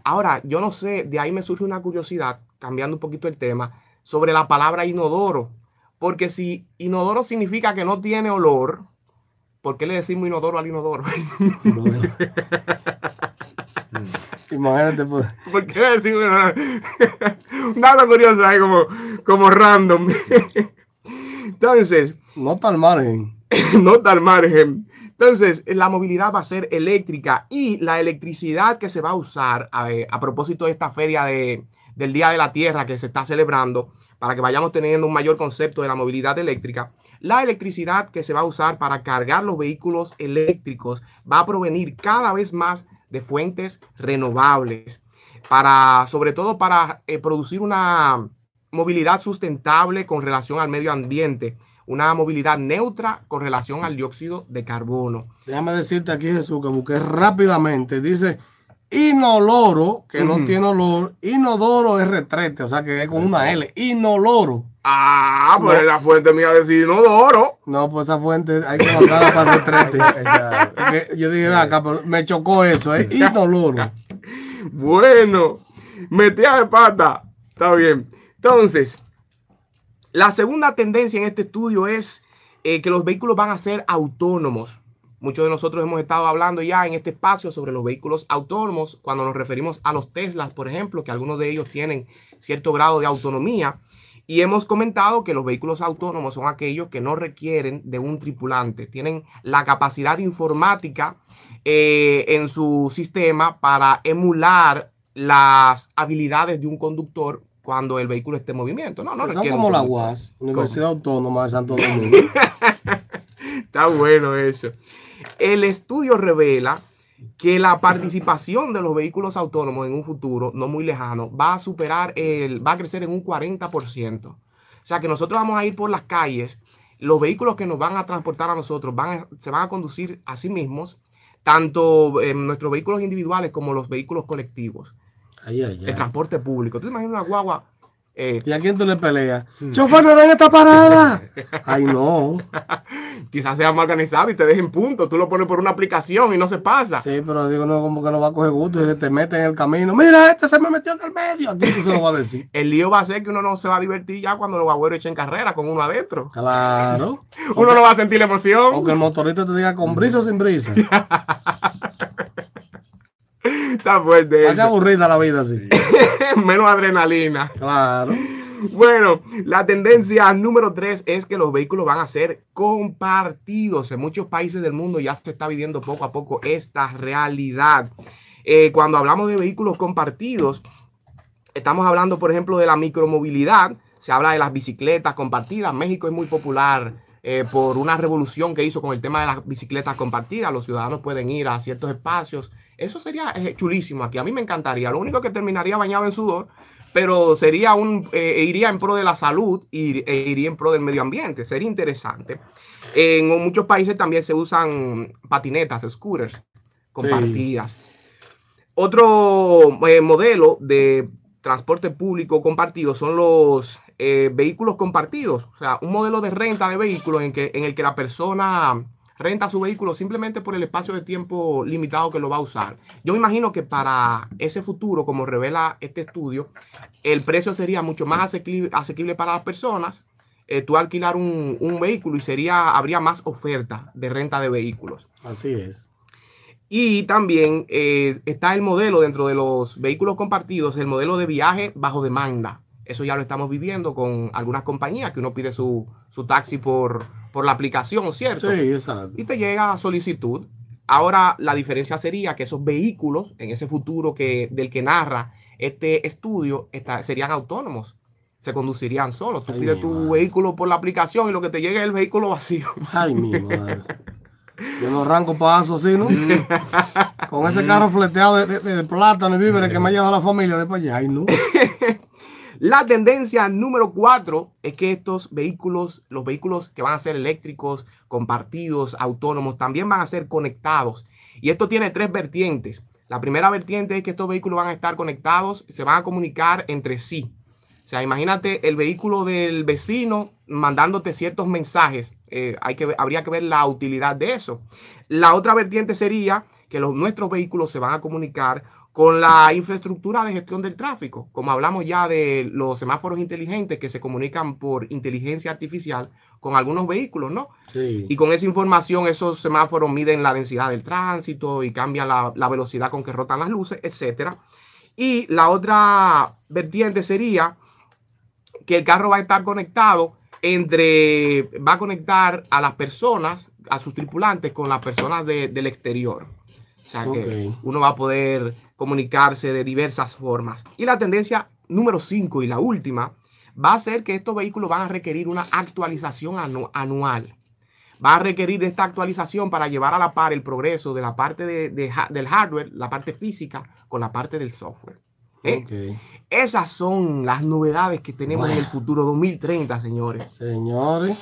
Ahora, yo no sé, de ahí me surge una curiosidad, cambiando un poquito el tema, sobre la palabra inodoro. Porque si inodoro significa que no tiene olor, ¿por qué le decimos inodoro al inodoro? Imagínate, pues. ¿Por qué le decimos inodoro? Un dato curioso ahí como, como random. Entonces, No está al margen. no está al margen. Entonces, la movilidad va a ser eléctrica y la electricidad que se va a usar a, a propósito de esta feria de, del Día de la Tierra que se está celebrando, para que vayamos teniendo un mayor concepto de la movilidad eléctrica, la electricidad que se va a usar para cargar los vehículos eléctricos va a provenir cada vez más de fuentes renovables, para, sobre todo para eh, producir una movilidad sustentable con relación al medio ambiente, una movilidad neutra con relación al dióxido de carbono. Déjame decirte aquí, Jesús, que busqué rápidamente. Dice inoloro, que no tiene olor. Inodoro es retrete, o sea que es con una L. Inoloro. Ah, pues la fuente mía decide inodoro. No, pues esa fuente hay que mandarla para el retrete. Porque yo dije, "Ven acá, me chocó eso, ¿eh? Inoloro. Bueno, metida de pata. Está bien. Entonces, la segunda tendencia en este estudio es eh, que los vehículos van a ser autónomos. Muchos de nosotros hemos estado hablando ya en este espacio sobre los vehículos autónomos cuando nos referimos a los Teslas, por ejemplo, que algunos de ellos tienen cierto grado de autonomía. Y hemos comentado que los vehículos autónomos son aquellos que no requieren de un tripulante, tienen la capacidad informática eh, en su sistema para emular las habilidades de un conductor cuando el vehículo esté en movimiento. No, no Son como la. UAS, Universidad Autónoma de Santo Domingo. Está bueno eso. El estudio revela que la participación de los vehículos autónomos en un futuro no muy lejano va a superar el, va a crecer en un 40%. O sea que nosotros vamos a ir por las calles, los vehículos que nos van a transportar a nosotros van a- se van a conducir a sí mismos, tanto en nuestros vehículos individuales como los vehículos colectivos. Ay, ay, El transporte público. ¿Tú te imaginas una guagua? Eh, ¿Y a quién tú le peleas? Mm. ¡Chofer, no den esta parada! Ay, no. quizás sea más organizado y te dejen punto. Tú lo pones por una aplicación y no se pasa. Sí, pero digo, no, como que no va a coger gusto y se te mete en el camino. Mira, este se me metió en el medio. ¿A quién tú se lo vas a decir? El lío va a ser que uno no se va a divertir ya cuando los guagüeros echen carrera con uno adentro. Claro. Uno no va a sentir la emoción. O que el motorista te diga con brisa o sin brisa. Está fuerte Hace aburrida la vida así. Menos adrenalina. Claro. Bueno, la tendencia número tres es que los vehículos van a ser compartidos. En muchos países del mundo ya se está viviendo poco a poco esta realidad. Eh, cuando hablamos de vehículos compartidos, estamos hablando, por ejemplo, de la micromovilidad. Se habla de las bicicletas compartidas. México es muy popular eh, por una revolución que hizo con el tema de las bicicletas compartidas. Los ciudadanos pueden ir a ciertos espacios. Eso sería eh, chulísimo aquí. A mí me encantaría. Lo único que terminaría bañado en sudor, pero sería un, eh, iría en pro de la salud y e iría en pro del medio ambiente. Sería interesante. En muchos países también se usan patinetas, scooters compartidas. Otro eh, modelo de transporte público compartido son los eh, vehículos compartidos, o sea, un modelo de renta de vehículos en, que, en el que la persona renta su vehículo simplemente por el espacio de tiempo limitado que lo va a usar. Yo me imagino que para ese futuro, como revela este estudio, el precio sería mucho más asequible, asequible para las personas. eh, tú alquilar un, un vehículo y sería, habría más oferta de renta de vehículos. Así es. Y también eh, está el modelo dentro de los vehículos compartidos, el modelo de viaje bajo demanda. Eso ya lo estamos viviendo con algunas compañías que uno pide su, su taxi por, por la aplicación, ¿cierto? Sí, exacto. Y te llega a solicitud. Ahora la diferencia sería que esos vehículos, en ese futuro que, del que narra este estudio, está- serían autónomos. Se conducirían solos. Tú Ay, pides tu madre. vehículo por la aplicación y lo que te llega es el vehículo vacío. Ay, mi madre. Yo no arranco paso así, ¿no? Con ese carro fleteado de, de- de plátano y víveres que me ha llevado la familia de para allá. Ay, no. La tendencia número cuatro es que estos vehículos, los vehículos que van a ser eléctricos, compartidos, autónomos, también van a ser conectados. Y esto tiene tres vertientes. La primera vertiente es que estos vehículos van a estar conectados, se van a comunicar entre sí. O sea, imagínate el vehículo del vecino mandándote ciertos mensajes. Eh, hay que, habría que ver la utilidad de eso. La otra vertiente sería que los, nuestros vehículos se van a comunicar con la infraestructura de gestión del tráfico. Como hablamos ya de los semáforos inteligentes que se comunican por inteligencia artificial con algunos vehículos, ¿no? Sí. Y con esa información esos semáforos miden la densidad del tránsito y cambian la, la velocidad con que rotan las luces, etcétera. Y la otra vertiente sería que el carro va a estar conectado entre, va a conectar a las personas, a sus tripulantes con las personas de- del exterior. O sea que uno va a poder comunicarse de diversas formas. Y la tendencia número 5 y la última va a ser que estos vehículos van a requerir una actualización anu- anual. Va a requerir esta actualización para llevar a la par el progreso de la parte de- del hardware, la parte física, con la parte del software. ¿eh? Esas son las novedades que tenemos en el futuro 2030, señores. Señores,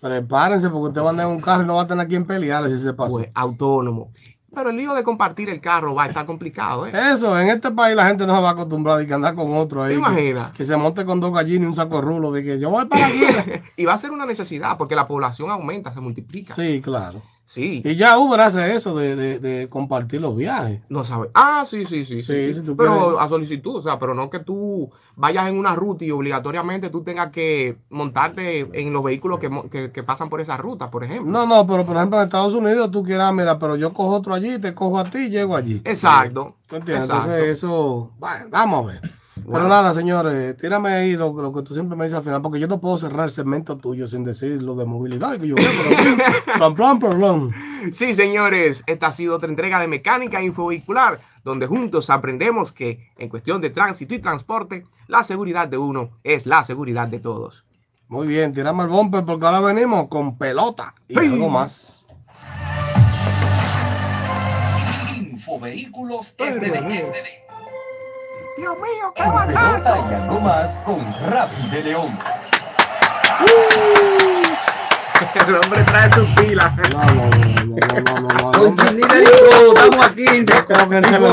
prepárense porque usted va a andar en un carro y no va a tener a quien pelearle si se pasa. Pues, autónomo. Pero el lío de compartir el carro va a estar complicado, ¿eh? Eso, en este país la gente no se va a acostumbrar a que andar con otro ahí. ¿Te que- imaginas? Que, se monte con dos gallinas y un saco de rulo de que yo voy para aquí. y va a ser una necesidad porque la población aumenta, se multiplica. sí, claro. Sí. Y ya Uber hace eso de, de, de compartir los viajes. No sabe. Ah, sí, sí, sí. sí, Sí, sí. si tú pero quieres. a solicitud, o sea, pero no que tú vayas en una ruta y obligatoriamente tú tengas que montarte en los vehículos que, que- que pasan por esa ruta, por ejemplo. No, no, pero por ejemplo en Estados Unidos tú quieras, mira, pero yo cojo otro allí, te cojo a ti y llego allí. Exacto. ¿Tú entiendes? exacto. Entonces eso, bueno, vamos a ver. Pero Bueno. nada, señores, tírame ahí lo, lo que tú siempre me dices al final, porque yo no puedo cerrar el segmento tuyo sin decir lo de movilidad. Que yo veo plan, plan, plan, plan. Sí, señores, esta ha sido otra entrega de Mecánica Infovehicular, donde juntos aprendemos que en cuestión de tránsito y transporte, la seguridad de uno es la seguridad de todos. Muy bien, tirame el bumper porque ahora venimos con pelota y algo más. Infovehículos RD. Dios mío, qué Pelota y algo más con Rafi de León. El hombre trae sus pilas. No, no, no, no, no, no, no, Con no. Chinina y estamos aquí.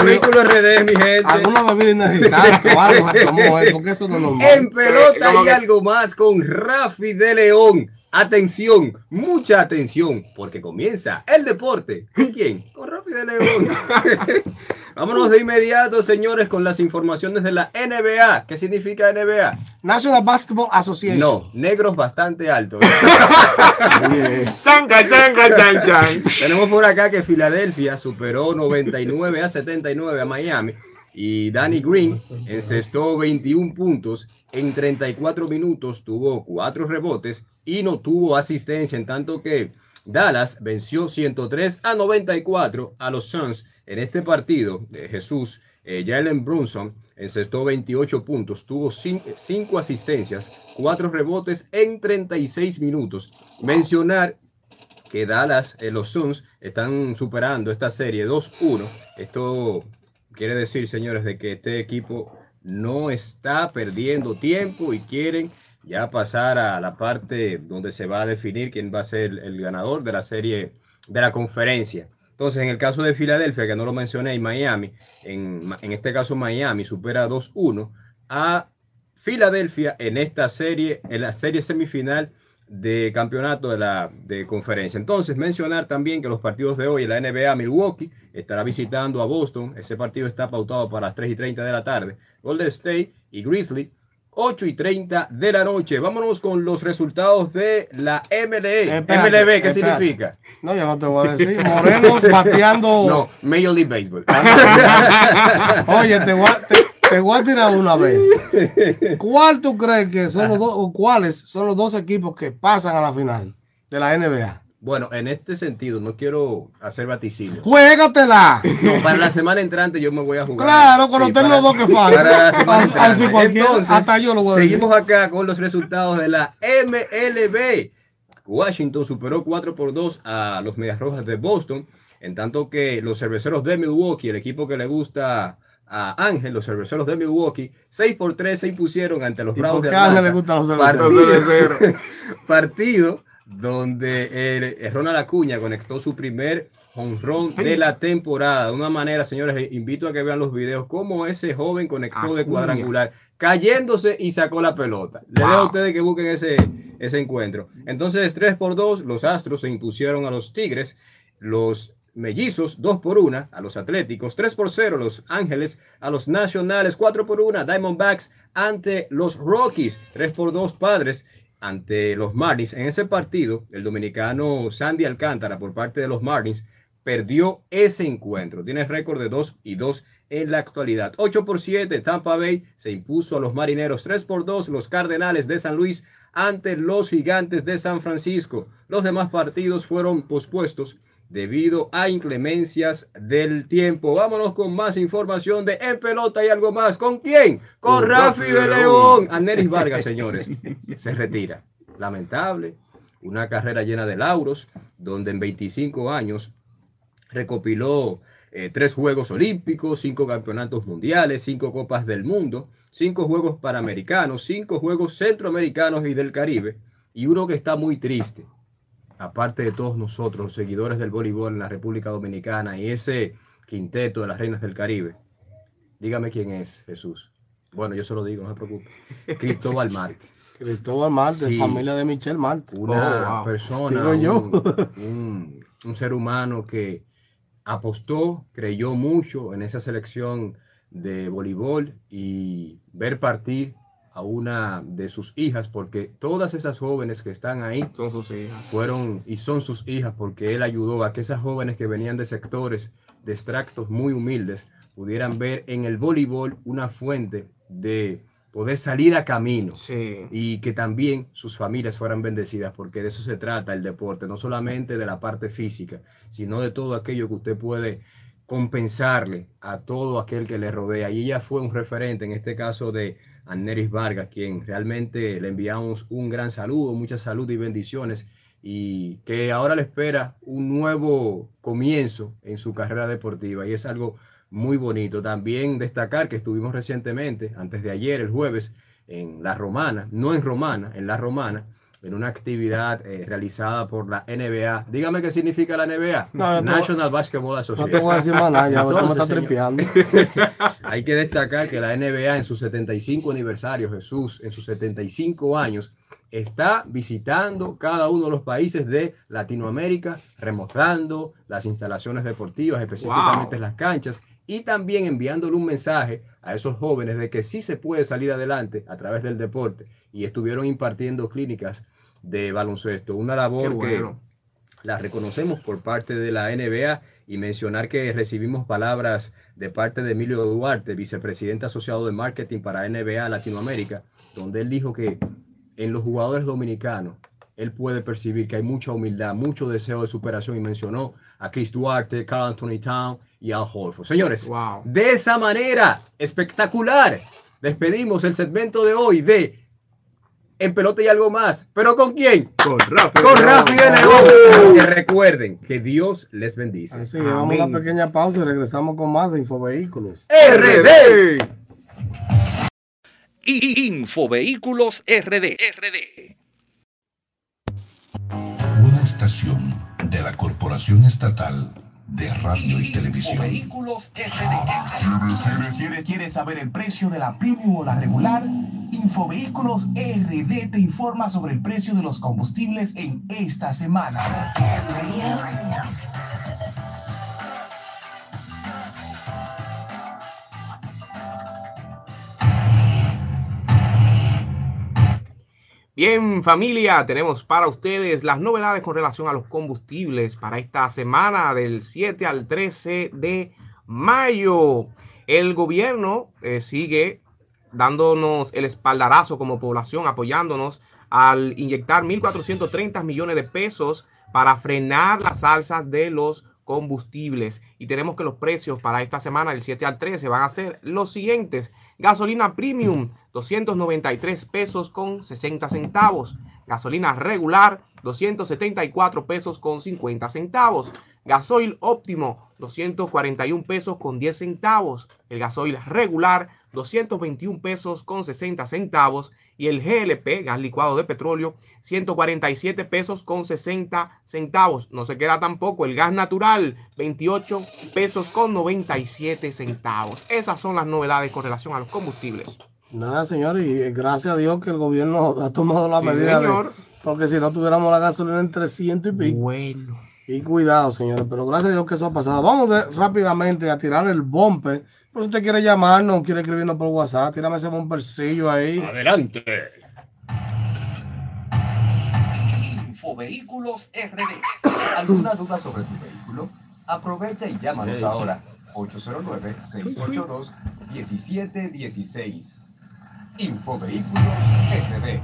Vehículo RD, mi gente. Alguna bebida innecesaria o algo, vamos a ver, porque eso no. En pelota ¿Cómo y algo más con Rafi de León. Atención, mucha atención, porque comienza el deporte. ¿Con quién? Con Rafi de León. Vámonos de inmediato, señores, con las informaciones de la NBA. ¿Qué significa NBA? National Basketball Association. No, negros bastante altos. Tenemos por acá que Filadelfia superó 99 a 79 a Miami y Danny Green encestó 21 puntos en 34 minutos, tuvo 4 rebotes y no tuvo asistencia, en tanto que Dallas venció 103 a 94 a los Suns en este partido de Jesús. eh, Jalen Brunson encestó 28 puntos, tuvo 5 asistencias, 4 rebotes en 36 minutos. Mencionar que Dallas, eh, los Suns, están superando esta serie 2-1. Esto quiere decir, señores, de que este equipo no está perdiendo tiempo y quieren ya pasar a la parte donde se va a definir quién va a ser el, ganador de la serie de la conferencia. Entonces, en el caso de Filadelfia, que no lo mencioné, y Miami, en, en este caso Miami supera 2-1 a Filadelfia en esta serie, en la serie semifinal de campeonato de la de conferencia. Entonces, mencionar también que los partidos de hoy en la NBA, Milwaukee estará visitando a Boston. Ese partido está pautado para las 3 y 30 de la tarde. Golden State y Grizzly, 8 y 30 de la noche. Vámonos con los resultados de la MLB. Espérate, MLB, ¿qué espérate. significa? No, yo no te voy a decir. Morenos bateando. No, Major League Baseball. Oye, te voy, a, te, te voy a tirar una vez. ¿Cuál tú crees que son los dos, o cuáles son los dos equipos que pasan a la final de la NBA? Bueno, en este sentido, no quiero hacer vaticinio. ¡Juégatela! No, para la semana entrante yo me voy a jugar. Claro, cuando estén para- los dos que faltan. hasta yo lo voy a decir. Seguimos acá con los resultados de la MLB. Washington superó 4 por 2 a los Medias Rojas de Boston, en tanto que los cerveceros de Milwaukee, el equipo que le gusta a Ángel, los cerveceros de Milwaukee, 6 por 3 se impusieron ante los ¿Y Bravos de Atlanta. le gustan los Partido, cerveceros? partido donde el, el Ronald Acuña conectó su primer honrón de la temporada. De una manera, señores, les invito a que vean los videos cómo ese joven conectó de cuadrangular, cayéndose y sacó la pelota. Le dejo a ustedes que busquen ese, ese encuentro. Entonces, 3 por 2, los Astros se impusieron a los Tigres, los Mellizos 2 por 1 a los Atléticos, 3 por 0 los Ángeles a los Nacionales, 4 por 1 Diamondbacks ante los Rockies, 3 por 2 Padres ante los Marlins. En ese partido, el dominicano Sandy Alcántara por parte de los Marlins perdió ese encuentro. Tiene récord de 2 y 2 en la actualidad. 8 por 7, Tampa Bay se impuso a los Marineros. 3 por 2, los Cardenales de San Luis ante los Gigantes de San Francisco. Los demás partidos fueron pospuestos debido a inclemencias del tiempo. Vámonos con más información de En Pelota y algo más. ¿Con quién? Con, Rafi de León. Aneris Vargas, señores, se retira. Lamentable. Una carrera llena de lauros, donde en 25 años recopiló eh, tres Juegos Olímpicos, cinco campeonatos mundiales, cinco Copas del Mundo, cinco Juegos Panamericanos, cinco Juegos Centroamericanos y del Caribe, y uno que está muy triste, aparte de todos nosotros, los seguidores del voleibol en la República Dominicana y ese quinteto de las Reinas del Caribe. Dígame quién es, Jesús. Bueno, yo se lo digo, no se preocupe. Cristóbal Marte. Cristóbal Marte, Sí. familia de Michelle Marte. una Oh, wow. persona, Digo yo. un, un- un ser humano que apostó, creyó mucho en esa selección de voleibol y ver partir a una de sus hijas, porque todas esas jóvenes que están ahí Son sus hijas. fueron y son sus hijas, porque él ayudó a que esas jóvenes que venían de sectores de extractos muy humildes pudieran ver en el voleibol una fuente de poder salir a camino Sí. y que también sus familias fueran bendecidas, porque de eso se trata el deporte, no solamente de la parte física, sino de todo aquello que usted puede compensarle a todo aquel que le rodea. Y ella fue un referente, en este caso de Aneris Vargas, quien realmente le enviamos un gran saludo, mucha salud y bendiciones, y que ahora le espera un nuevo comienzo en su carrera deportiva, y es algo muy bonito. También destacar que estuvimos recientemente, antes de ayer, el jueves, en La Romana, no en Romana, en La Romana, en una actividad eh, realizada por la NBA. Dígame qué significa la NBA. No, te National Basketball No Association. te voy a decir más nada, ya tripeando. hay que destacar que la NBA en su 75 aniversario, Jesús, en sus 75 años, está visitando cada uno de los países de Latinoamérica, remozando las instalaciones deportivas, específicamente Wow. las canchas, y también enviándole un mensaje a esos jóvenes de que sí se puede salir adelante a través del deporte. Y estuvieron impartiendo clínicas de baloncesto, una labor que bueno. la reconocemos por parte de la NBA y mencionar que recibimos palabras de parte de Emilio Duarte, vicepresidente asociado de marketing para NBA Latinoamérica, donde él dijo que en los jugadores dominicanos él puede percibir que hay mucha humildad, mucho deseo de superación y mencionó a Chris Duarte, Carl Anthony Town y Al Horford. Señores, Wow. de esa manera espectacular despedimos el segmento de hoy de En Pelota y algo más. ¿Pero con quién? Con Rafi. con Rafi de León. Que recuerden que Dios les bendice. Así que vamos a una Amén. pequeña pausa y regresamos con más de Infovehículos. RD. Infovehículos RD. RD. Una estación de la Corporación Estatal de Radio y Televisión. Infovehículos RD. ¿Quieres, quieres saber el precio de la premium o la regular? Infovehículos RD te informa sobre el precio de los combustibles en esta semana. Bien, familia, tenemos para ustedes las novedades con relación a los combustibles para esta semana del 7 al 13 de mayo. El gobierno eh, sigue dándonos el espaldarazo como población, apoyándonos al inyectar 1.430 millones de pesos para frenar las alzas de los combustibles. Y tenemos que los precios para esta semana del 7 al 13 van a ser los siguientes. Gasolina premium, 293 pesos con 60 centavos. Gasolina regular, 274 pesos con 50 centavos. Gasoil óptimo, 241 pesos con 10 centavos. El gasoil regular, 221 pesos con 60 centavos. Y el GLP, gas licuado de petróleo, 147 pesos con 60 centavos. No se queda tampoco el gas natural, 28 pesos con 97 centavos. Esas son las novedades con relación a los combustibles. Nada, señor, y gracias a Dios que el gobierno ha tomado la Sí, medida de- señor. porque si no tuviéramos la gasolina en 300 y pico. Bueno. Y cuidado, señores, pero gracias a Dios que eso ha pasado. Vamos de- rápidamente a tirar el bumper. Por si usted quiere llamarnos, quiere escribirnos por WhatsApp, tírame ese bumpercillo ahí. Adelante. Infovehículos RD. ¿Alguna duda sobre tu vehículo? Aprovecha y llámanos Hey. ahora. 809-682-1716. Infovehículos RD.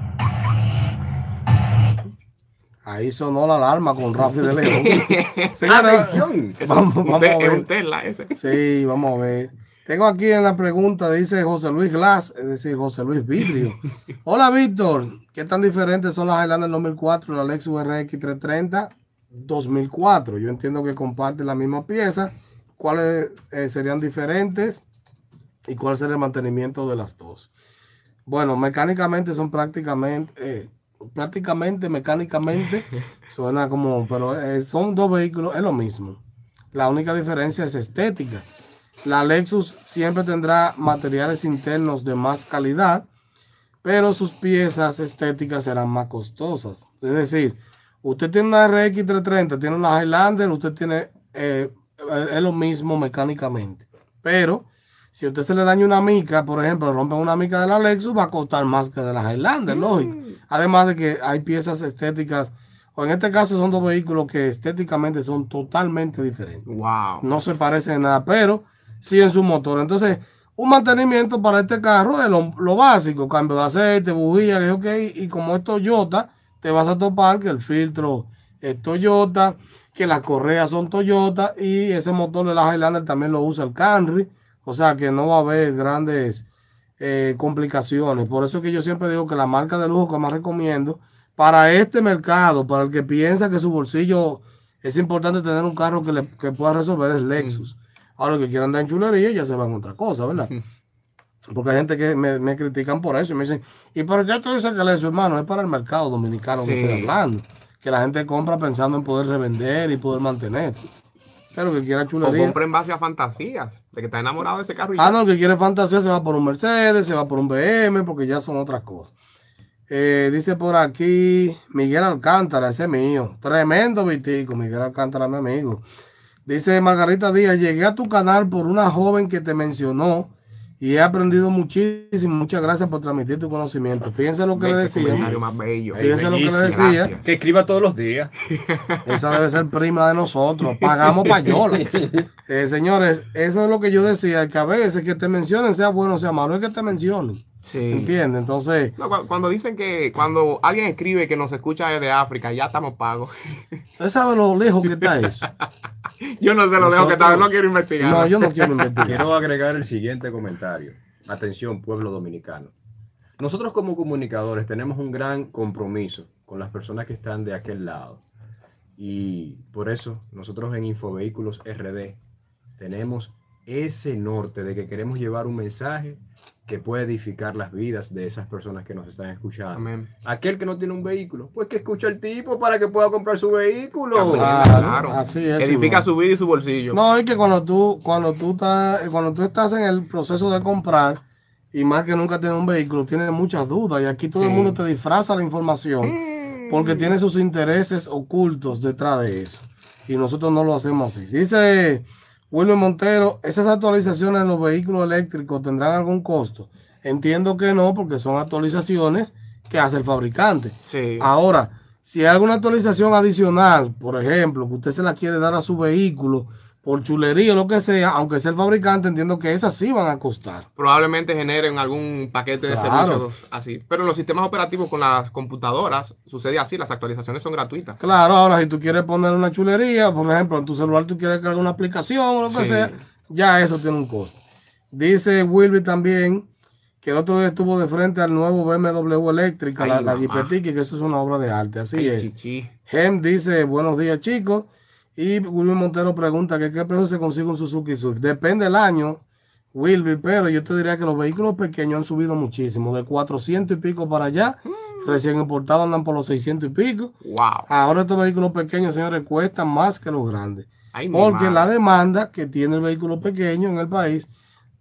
Ahí sonó la alarma con Rafi de León. Señores, Atención. vamos, vamos a ver. Sí, vamos a ver. Tengo aquí en la pregunta, dice José Luis Glass, es decir, José Luis Vidrio. Hola, Víctor. ¿Qué tan diferentes son las Highlander 2004 y la Lexus RX 330 2004? Yo entiendo que comparten la misma pieza. ¿Cuáles eh, serían diferentes y cuál sería el mantenimiento de las dos? Bueno, mecánicamente son prácticamente, eh, prácticamente mecánicamente, suena como, pero eh, son dos vehículos, es lo mismo. La única diferencia es estética. La Lexus siempre tendrá materiales internos de más calidad, pero sus piezas estéticas serán más costosas. Es decir, usted tiene una RX 330, tiene una Highlander, usted tiene, eh, es lo mismo mecánicamente. Pero si a usted se le daña una mica, por ejemplo, rompe una mica de la Lexus, va a costar más que de la Highlander, lógico. Además de que hay piezas estéticas, o en este caso son dos vehículos que estéticamente son totalmente diferentes Wow. no se parece en nada, pero sí en su motor. Entonces, un mantenimiento para este carro es lo, lo básico, cambio de aceite, bujía, que ok, y como es Toyota, te vas a topar que el filtro es Toyota, que las correas son Toyota y ese motor de la Highlander también lo usa el Camry, o sea que no va a haber grandes eh, complicaciones. Por eso es que yo siempre digo que la marca de lujo que más recomiendo para este mercado, para el que piensa que su bolsillo es importante tener un carro que, le, que pueda resolver es Lexus. Ahora los que quieran dar en chulería ya se van a otra cosa, ¿verdad? Porque hay gente que me, me critican por eso y me dicen, ¿y por qué tú dices que Lexus, hermano? Es para el mercado dominicano que estoy hablando. Que la gente compra pensando en poder revender y poder mantener. Pero que quiera O chulería. compra en base a fantasías de que está enamorado de ese carro. y Ah, ya. no, que quiere fantasía se va por un Mercedes, se va por un BM, porque ya son otras cosas. Eh, dice por aquí Miguel Alcántara, ese es mío. Tremendo vitico, Miguel Alcántara, mi amigo. Dice Margarita Díaz, llegué a tu canal por una joven que te mencionó y he aprendido muchísimo. Muchas gracias por transmitir tu conocimiento. Fíjense lo que le qué decía. comentario más bello. Fíjense lo que le decía. Gracias. Que escriba todos los días. Esa debe ser prima de nosotros. Pagamos payola. Eh, señores, eso es lo que yo decía, que a veces que te mencionen, sea bueno o sea malo, es que te mencionen. Sí. ¿Entiendes? Entonces, No, cu- cuando dicen que cuando alguien escribe que nos escucha desde África, ya estamos pagos. ¿usted sabe lo lejos que está eso? Yo no sé lo lejos que está, no quiero investigar. No, yo no quiero investigar. Quiero agregar el siguiente comentario. Atención, pueblo dominicano. Nosotros como comunicadores tenemos un gran compromiso con las personas que están de aquel lado. Y por eso nosotros en Infovehículos RD tenemos ese norte de que queremos llevar un mensaje que puede edificar las vidas de esas personas que nos están escuchando. Amén. Aquel que no tiene un vehículo, pues que escucha al tipo para que pueda comprar su vehículo. Claro, claro. así es, Edifica igual. su vida y su bolsillo. No, es que cuando tú, cuando tú estás, cuando tú estás en el proceso de comprar, y más que nunca tienes un vehículo, tienes muchas dudas. Y aquí todo el mundo te disfraza la información porque tiene sus intereses ocultos detrás de eso. Y nosotros no lo hacemos así. Dice Wilmer Montero, ¿esas actualizaciones en los vehículos eléctricos tendrán algún costo? Entiendo que no, porque son actualizaciones que hace el fabricante. Sí. Ahora, si hay alguna actualización adicional, por ejemplo, que usted se la quiere dar a su vehículo por chulería o lo que sea, aunque sea el fabricante, entiendo que esas sí van a costar. Probablemente generen algún paquete de Claro. servicios así. Pero los sistemas operativos con las computadoras sucede así, las actualizaciones son gratuitas. Claro, ahora si tú quieres poner una chulería, por ejemplo, en tu celular tú quieres cargar una aplicación o lo que Sí. sea, ya eso tiene un costo. Dice Wilby también que el otro día estuvo de frente al nuevo BMW eléctrica, Ay, la, la que eso es una obra de arte, así Ay, es. chichi. Gem dice, buenos días chicos. Y William Montero pregunta que qué precio se consigue un Suzuki Swift. Depende del año. Wilby, pero yo te diría que los vehículos pequeños han subido muchísimo, de 400 y pico para allá, recién importados andan por los 600 y pico. Wow. Ahora estos vehículos pequeños, señores, cuestan más que los grandes. Ay, Porque la demanda que tiene el vehículo pequeño en el país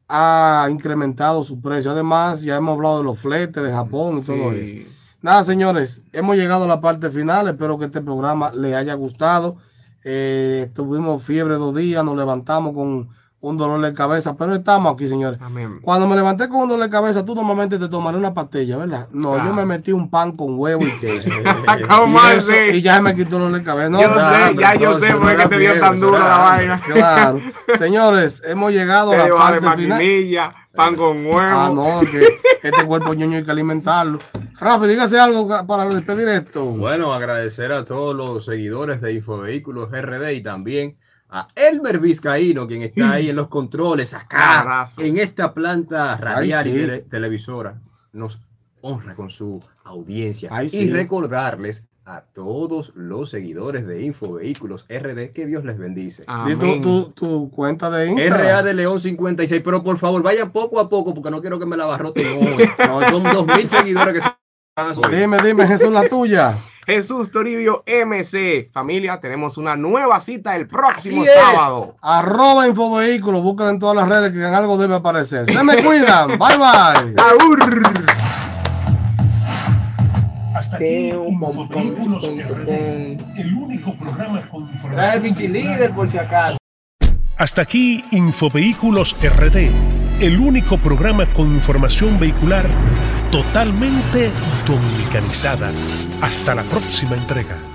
ha incrementado su precio. Además, ya hemos hablado de los fletes de Japón y todo eso. Nada, señores, hemos llegado a la parte final. Espero que este programa les haya gustado. Eh, tuvimos fiebre dos días, nos levantamos con un dolor de cabeza, pero estamos aquí, señores. Amén. Cuando me levanté con un dolor de cabeza, tú normalmente te tomaré una pastilla, ¿verdad? No, Claro. yo me metí un pan con huevo y queso. ¿Cómo y, eso- y ya me quitó el dolor de cabeza. No, Yo no, sé, ya yo sé por qué te dio fiebre, tan era la vaina. Claro. Señores, hemos llegado a la parte final. pan con huevo. Ah, no, que este cuerpo ñoño hay que alimentarlo. Rafa, dígase algo para despedir esto. Bueno, agradecer a todos los seguidores de Infovehículos RD y también a Elmer Vizcaíno, quien está ahí en los controles, acá, en esta planta radial Ay, y tele- televisora. Nos honra con su audiencia. Ay, y sí. recordarles a todos los seguidores de Infovehículos RD que Dios les bendice. Di tu, tu, tu cuenta de Instagram. RA de León 56, pero por favor vayan poco a poco porque no quiero que me la abarroten hoy. No, son dos mil seguidores que se. Dime, dime, Jesús, la tuya. Jesús Toribio MC. Familia, tenemos una nueva cita el próximo Así es. sábado. Arroba Infovehículos, búsquenlo en todas las redes que en algo debe aparecer. Se me cuidan. Bye, bye. ¡Aur! Hasta aquí Infovehículos RD, el único programa con información. Líder por si acaso. Hasta aquí Infovehículos RD, el único programa con información vehicular totalmente dominicanizada. Hasta la próxima entrega.